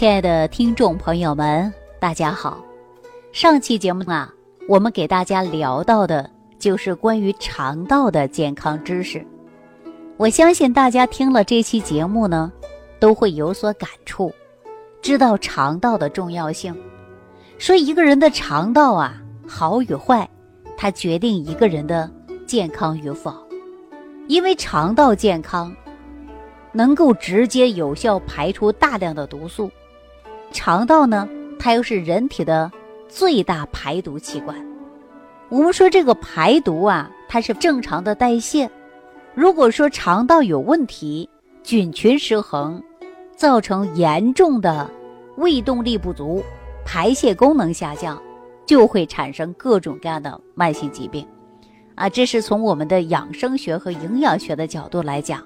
亲爱的听众朋友们，大家好。上期节目啊，我们给大家聊到的就是关于肠道的健康知识。我相信大家听了这期节目呢，都会有所感触，知道肠道的重要性。说一个人的肠道啊，好与坏，它决定一个人的健康与否。因为肠道健康，能够直接有效排出大量的毒素。肠道呢，它又是人体的最大排毒器官。我们说这个排毒啊，它是正常的代谢。如果说肠道有问题，菌群失衡，造成严重的胃动力不足、排泄功能下降，就会产生各种各样的慢性疾病。啊，这是从我们的养生学和营养学的角度来讲。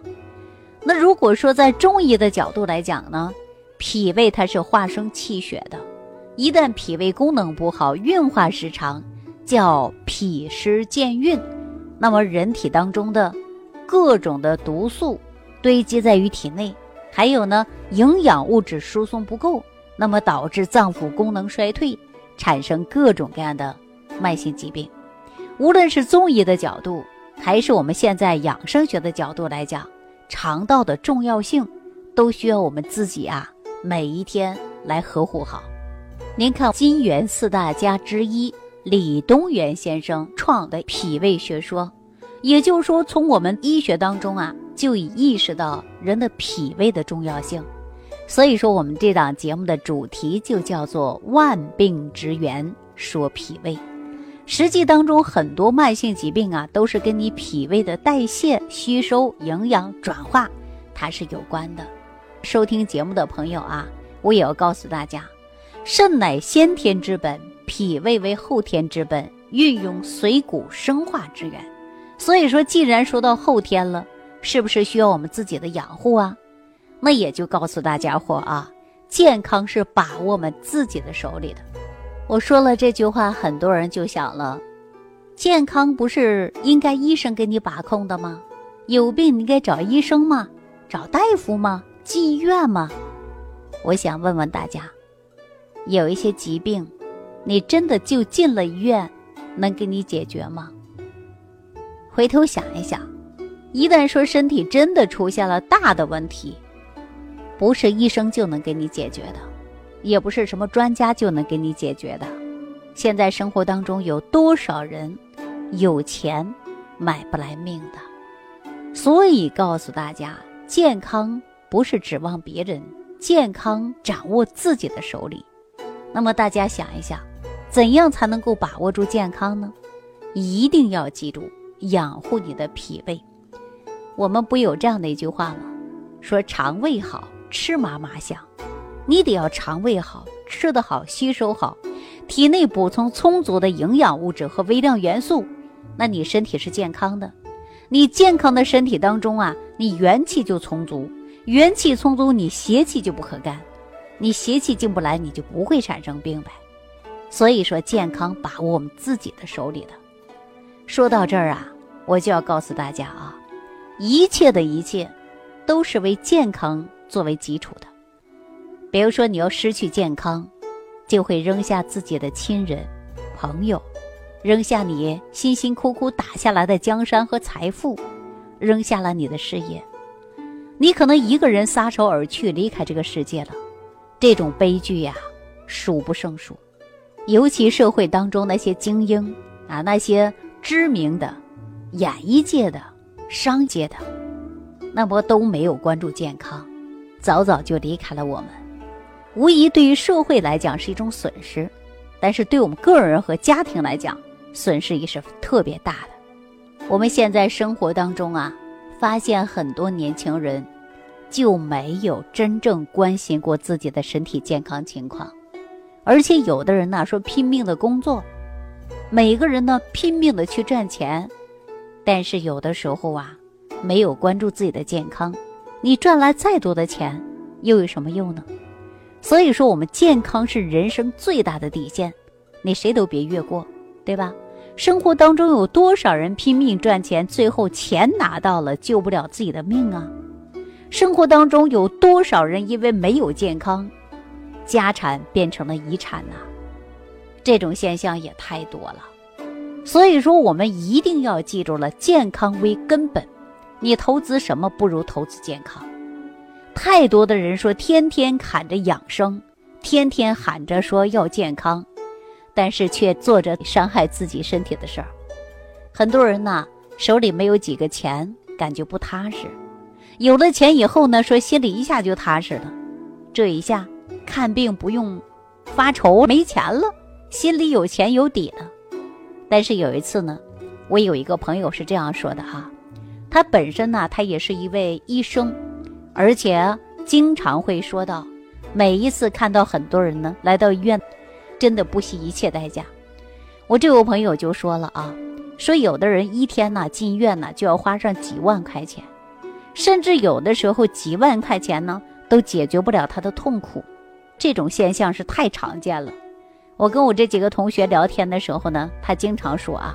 那如果说在中医的角度来讲呢？脾胃它是化生气血的，一旦脾胃功能不好，运化失常，叫脾湿健运，那么人体当中的各种的毒素堆积在于体内，还有呢营养物质输送不够，那么导致脏腑功能衰退，产生各种各样的慢性疾病。无论是中医的角度，还是我们现在养生学的角度来讲，肠道的重要性，都需要我们自己啊。每一天来呵护好。您看，金元四大家之一李东垣先生创的脾胃学说，也就是说，从我们医学当中啊，就已意识到人的脾胃的重要性。所以说，我们这档节目的主题就叫做“万病之源说脾胃”。实际当中，很多慢性疾病啊，都是跟你脾胃的代谢、吸收、营养转化，它是有关的。收听节目的朋友啊，我也要告诉大家，肾乃先天之本，脾胃为后天之本，运用水谷生化之源。所以说，既然说到后天了，是不是需要我们自己的养护啊？那也就告诉大家伙啊，健康是把握我们自己的手里的。我说了这句话，很多人就想了，健康不是应该医生给你把控的吗？有病你该找医生吗？找大夫吗？进医院吗？我想问问大家，有一些疾病，你真的就进了医院，能给你解决吗？回头想一想，一旦说身体真的出现了大的问题，不是医生就能给你解决的，也不是什么专家就能给你解决的。现在生活当中有多少人有钱买不来命的？所以告诉大家，健康。不是指望别人，健康掌握自己的手里。那么大家想一想，怎样才能够把握住健康呢？一定要记住养护你的脾胃。我们不有这样的一句话吗？说肠胃好吃嘛嘛香。你得要肠胃好，吃得好，吸收好，体内补充充足的营养物质和微量元素，那你身体是健康的。你健康的身体当中啊，你元气就充足。元气充足，你邪气就不可干，你邪气进不来，你就不会产生病呗。所以说，健康把握我们自己的手里的。说到这儿啊，我就要告诉大家啊，一切的一切，都是为健康作为基础的。比如说，你要失去健康，就会扔下自己的亲人、朋友，扔下你辛辛苦苦打下来的江山和财富，扔下了你的事业。你可能一个人撒手而去，离开这个世界了，这种悲剧呀，数不胜数。尤其社会当中那些精英啊，那些知名的演艺界的、商界的，那么都没有关注健康，早早就离开了我们。无疑对于社会来讲是一种损失，但是对我们个人和家庭来讲，损失也是特别大的。我们现在生活当中啊。发现很多年轻人就没有真正关心过自己的身体健康情况，而且有的人呢说拼命的工作，每个人呢拼命的去赚钱，但是有的时候啊没有关注自己的健康，你赚来再多的钱又有什么用呢？所以说我们健康是人生最大的底线，你谁都别越过，对吧？生活当中有多少人拼命赚钱，最后钱拿到了，救不了自己的命啊？生活当中有多少人因为没有健康，家产变成了遗产呐，这种现象也太多了。所以说，我们一定要记住了，健康为根本。你投资什么不如投资健康。太多的人说天天喊着养生，天天喊着说要健康，但是却做着伤害自己身体的事儿。很多人呢手里没有几个钱，感觉不踏实；有了钱以后呢，说心里一下就踏实了。这一下看病不用发愁没钱了，心里有钱有底了。但是有一次呢，我有一个朋友是这样说的哈，他本身呢，他也是一位医生，而且经常会说到，每一次看到很多人呢来到医院，真的不惜一切代价。我这位朋友就说了啊，说有的人一天呢进院呢就要花上几万块钱，甚至有的时候几万块钱呢都解决不了他的痛苦，这种现象是太常见了。我跟我这几个同学聊天的时候呢，他经常说啊，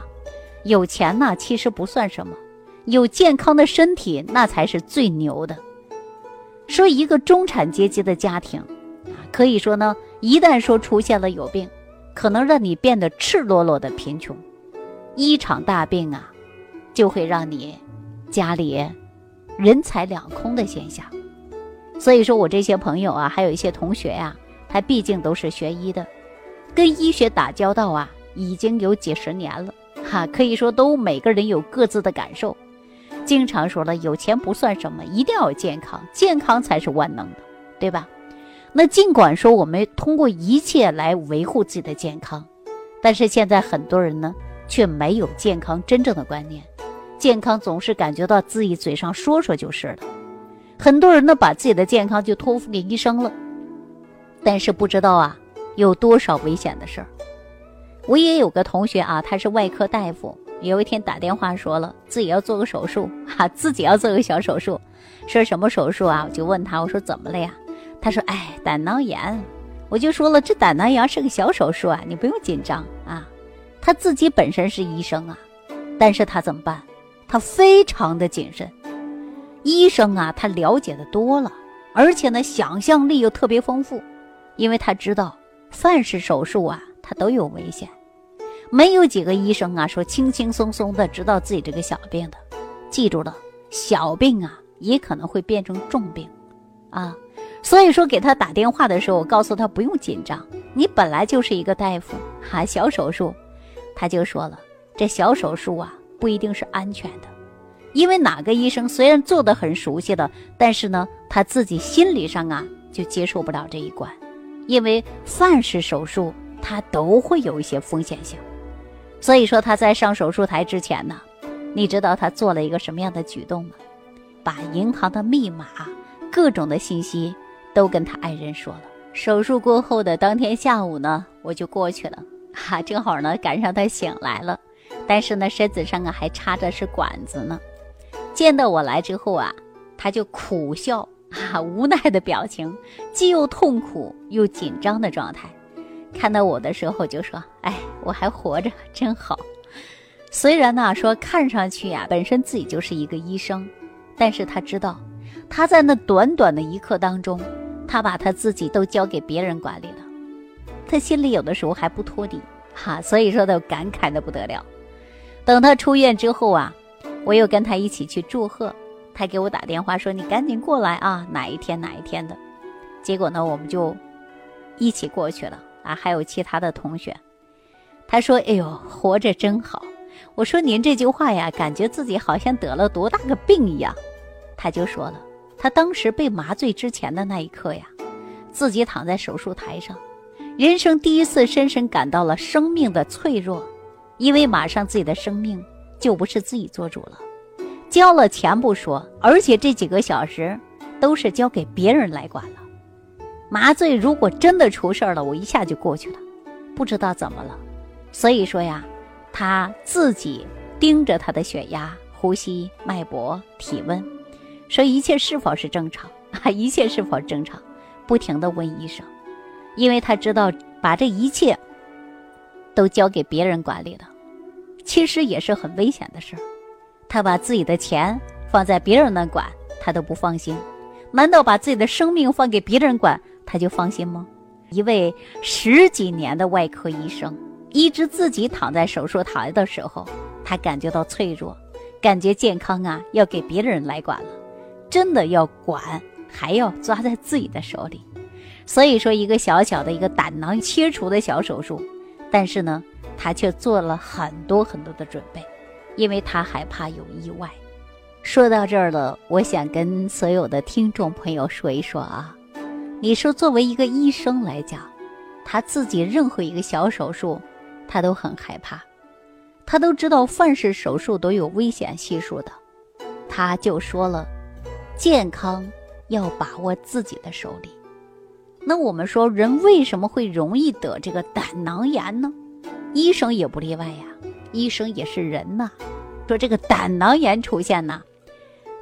有钱呢其实不算什么，有健康的身体那才是最牛的。说一个中产阶级的家庭，可以说呢，一旦说出现了有病，可能让你变得赤裸裸的贫穷，一场大病啊，就会让你家里人财两空的现象。所以说我这些朋友啊，还有一些同学呀，他毕竟都是学医的。跟医学打交道啊，已经有几十年了，哈，可以说都每个人有各自的感受。经常说了，有钱不算什么，一定要有健康，健康才是万能的，对吧？那尽管说我们通过一切来维护自己的健康，但是现在很多人呢，却没有健康真正的观念，健康总是感觉到自己嘴上说说就是了。很多人呢，把自己的健康就托付给医生了，但是不知道啊。有多少危险的事儿？我也有个同学啊，他是外科大夫。有一天打电话说了自己要做个手术，哈，自己要做个小手术，说什么手术啊？我就问他，我说怎么了呀？他说，哎，胆囊炎。我就说了，这胆囊炎是个小手术啊，你不用紧张啊。他自己本身是医生啊，但是他怎么办？他非常的谨慎。医生啊，他了解的多了，而且呢，想象力又特别丰富，因为他知道。凡是手术啊，他都有危险，没有几个医生啊说轻轻松松的知道自己这个小病的。记住了，小病啊也可能会变成重病，啊，所以说给他打电话的时候，我告诉他不用紧张，你本来就是一个大夫，哈，小手术，他就说了，这小手术啊不一定是安全的，因为哪个医生虽然做的很熟悉了，但是呢他自己心理上啊就接受不了这一关。因为凡是手术，它都会有一些风险性，所以说他在上手术台之前呢，你知道他做了一个什么样的举动吗？把银行的密码、各种的信息都跟他爱人说了。手术过后的当天下午呢，我就过去了，哈，正好呢赶上他醒来了，但是呢身子上啊还插着是管子呢。见到我来之后啊，他就苦笑。啊，无奈的表情，既又痛苦又紧张的状态。看到我的时候就说：“哎，我还活着，真好。”虽然呢说看上去呀，本身自己就是一个医生，但是他知道，他在那短短的一刻当中，他把他自己都交给别人管理了。他心里有的时候还不托底，哈，所以说都感慨的不得了。等他出院之后啊，我又跟他一起去祝贺。他给我打电话说：“你赶紧过来啊，哪一天哪一天的。”结果呢，我们就一起过去了啊，还有其他的同学。他说：“哎呦，活着真好。”我说：“您这句话呀，感觉自己好像得了多大个病一样。”他就说了，他当时被麻醉之前的那一刻呀，自己躺在手术台上，人生第一次深深感到了生命的脆弱，因为马上自己的生命就不是自己做主了。交了钱不说，而且这几个小时都是交给别人来管了。麻醉如果真的出事了，我一下就过去了，不知道怎么了。所以说呀，他自己盯着他的血压、呼吸、脉搏、体温，说一切是否是正常啊？一切是否正常？不停的问医生，因为他知道把这一切都交给别人管理了，其实也是很危险的事儿。他把自己的钱放在别人那管，他都不放心。难道把自己的生命放给别人管，他就放心吗？一位十几年的外科医生，一直自己躺在手术台的时候，他感觉到脆弱，感觉健康啊要给别人来管了，真的要管，还要抓在自己的手里。所以说，一个小小的一个胆囊切除的小手术，但是呢，他却做了很多很多的准备，因为他害怕有意外。说到这儿了，我想跟所有的听众朋友说一说啊，你说作为一个医生来讲，他自己任何一个小手术，他都很害怕，他都知道凡是手术都有危险系数的，他就说了，健康要把握自己的手里。那我们说，人为什么会容易得这个胆囊炎呢？医生也不例外呀，医生也是人呐。说这个胆囊炎出现呢，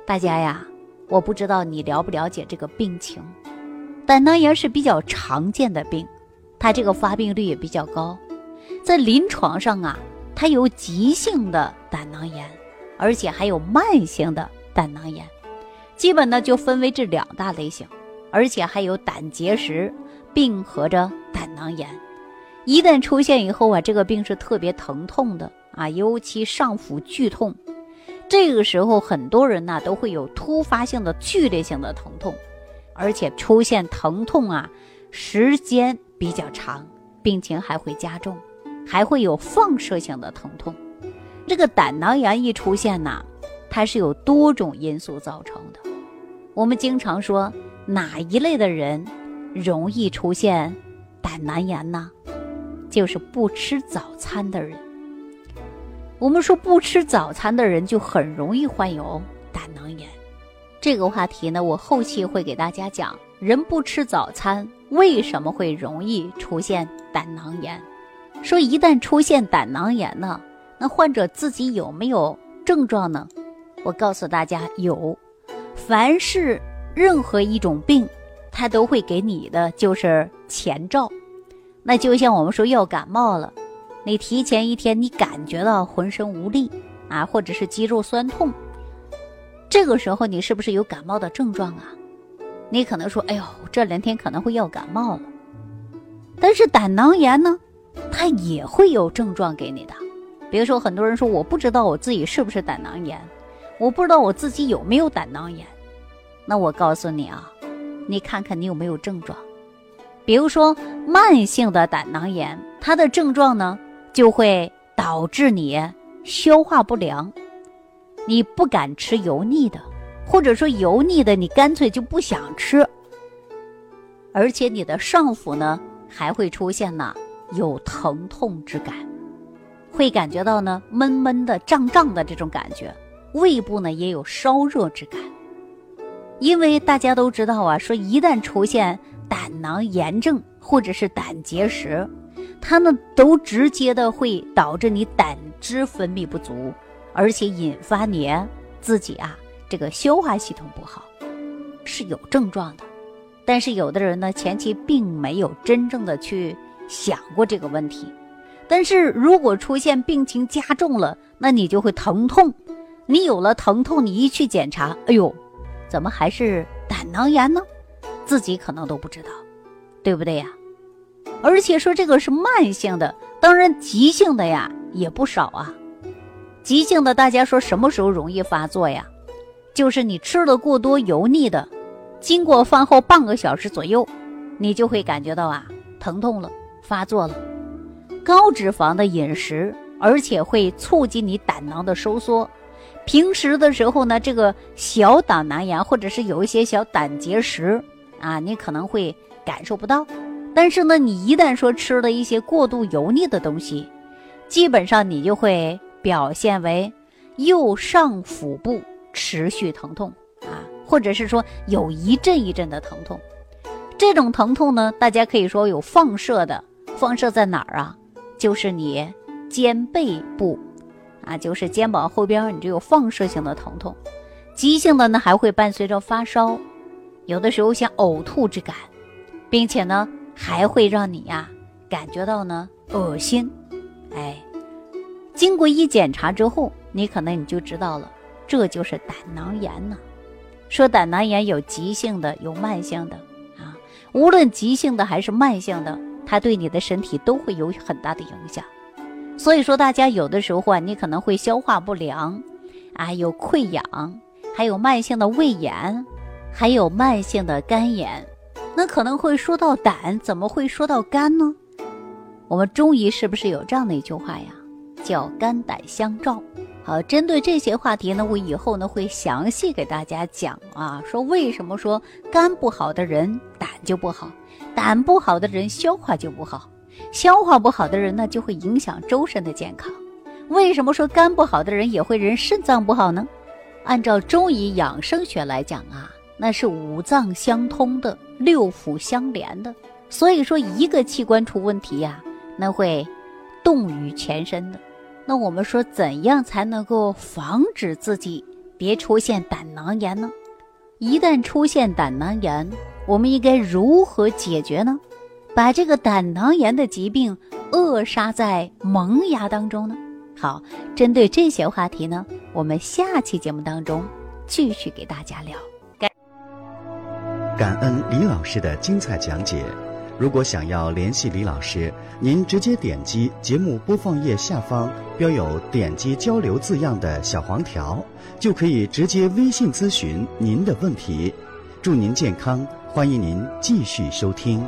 大家呀，我不知道你了不了解这个病情。胆囊炎是比较常见的病，它这个发病率也比较高。在临床上啊，它有急性的胆囊炎，而且还有慢性的胆囊炎，基本呢就分为这两大类型。而且还有胆结石并合着胆囊炎，一旦出现以后啊，这个病是特别疼痛的啊，尤其上腹剧痛。这个时候很多人呢都会有突发性的剧烈性的疼痛，而且出现疼痛啊时间比较长，病情还会加重，还会有放射性的疼痛。这个胆囊炎一出现呢，它是有多种因素造成的。我们经常说。哪一类的人容易出现胆囊炎呢？就是不吃早餐的人。我们说不吃早餐的人就很容易患有胆囊炎。这个话题呢，我后期会给大家讲，人不吃早餐为什么会容易出现胆囊炎？说一旦出现胆囊炎呢，那患者自己有没有症状呢？我告诉大家有，凡是。任何一种病，它都会给你的就是前兆，那就像我们说要感冒了，你提前一天你感觉到浑身无力啊，或者是肌肉酸痛，这个时候你是不是有感冒的症状啊？你可能说，哎呦，这两天可能会要感冒了。但是胆囊炎呢，它也会有症状给你的，比如说很多人说我不知道我自己是不是胆囊炎，我不知道我自己有没有胆囊炎。那我告诉你啊，你看看你有没有症状，比如说慢性的胆囊炎，它的症状呢就会导致你消化不良，你不敢吃油腻的，或者说油腻的你干脆就不想吃，而且你的上腹呢还会出现呢有疼痛之感，会感觉到呢闷闷的、胀胀的这种感觉，胃部呢也有烧热之感。因为大家都知道啊，说一旦出现胆囊炎症或者是胆结石，它呢都直接的会导致你胆汁分泌不足，而且引发你自己啊这个消化系统不好，是有症状的。但是有的人呢前期并没有真正的去想过这个问题，但是如果出现病情加重了，那你就会疼痛，你有了疼痛，你一去检查，哎呦。怎么还是胆囊炎呢？自己可能都不知道，对不对呀？而且说这个是慢性的，当然急性的呀也不少啊。急性的大家说什么时候容易发作呀？就是你吃了过多油腻的，经过饭后半个小时左右，你就会感觉到啊疼痛了，发作了。高脂肪的饮食，而且会促进你胆囊的收缩。平时的时候呢，这个小胆囊炎或者是有一些小胆结石啊，你可能会感受不到。但是呢，你一旦说吃了一些过度油腻的东西，基本上你就会表现为右上腹部持续疼痛啊，或者是说有一阵一阵的疼痛。这种疼痛呢，大家可以说有放射的，放射在哪儿啊？就是你肩背部。啊，就是肩膀后边，你就有放射性的疼痛，急性的呢还会伴随着发烧，有的时候像呕吐之感，并且呢还会让你呀感觉到呢恶心，哎，经过一检查之后，你可能你就知道了，这就是胆囊炎呢。说胆囊炎有急性的，有慢性的啊，无论急性的还是慢性的，它对你的身体都会有很大的影响。所以说，大家有的时候啊，你可能会消化不良，啊，有溃疡，还有慢性的胃炎，还有慢性的肝炎。那可能会说到胆，怎么会说到肝呢？我们中医是不是有这样的一句话呀？叫肝胆相照。好，针对这些话题呢，我以后呢会详细给大家讲啊，说为什么说肝不好的人胆就不好，胆不好的人消化就不好，消化不好的人呢就会影响周身的健康。为什么说肝不好的人也会人肾脏不好呢？按照中医养生学来讲啊。那是五脏相通的，六腑相连的，所以说一个器官出问题呀，那会动于全身的。那我们说怎样才能够防止自己别出现胆囊炎呢？一旦出现胆囊炎，我们应该如何解决呢？把这个胆囊炎的疾病扼杀在萌芽当中呢？好，针对这些话题呢，我们下期节目当中继续给大家聊。感感恩李老师的精彩讲解。如果想要联系李老师，您直接点击节目播放页下方标有“点击交流”字样的小黄条，就可以直接微信咨询您的问题。祝您健康，欢迎您继续收听。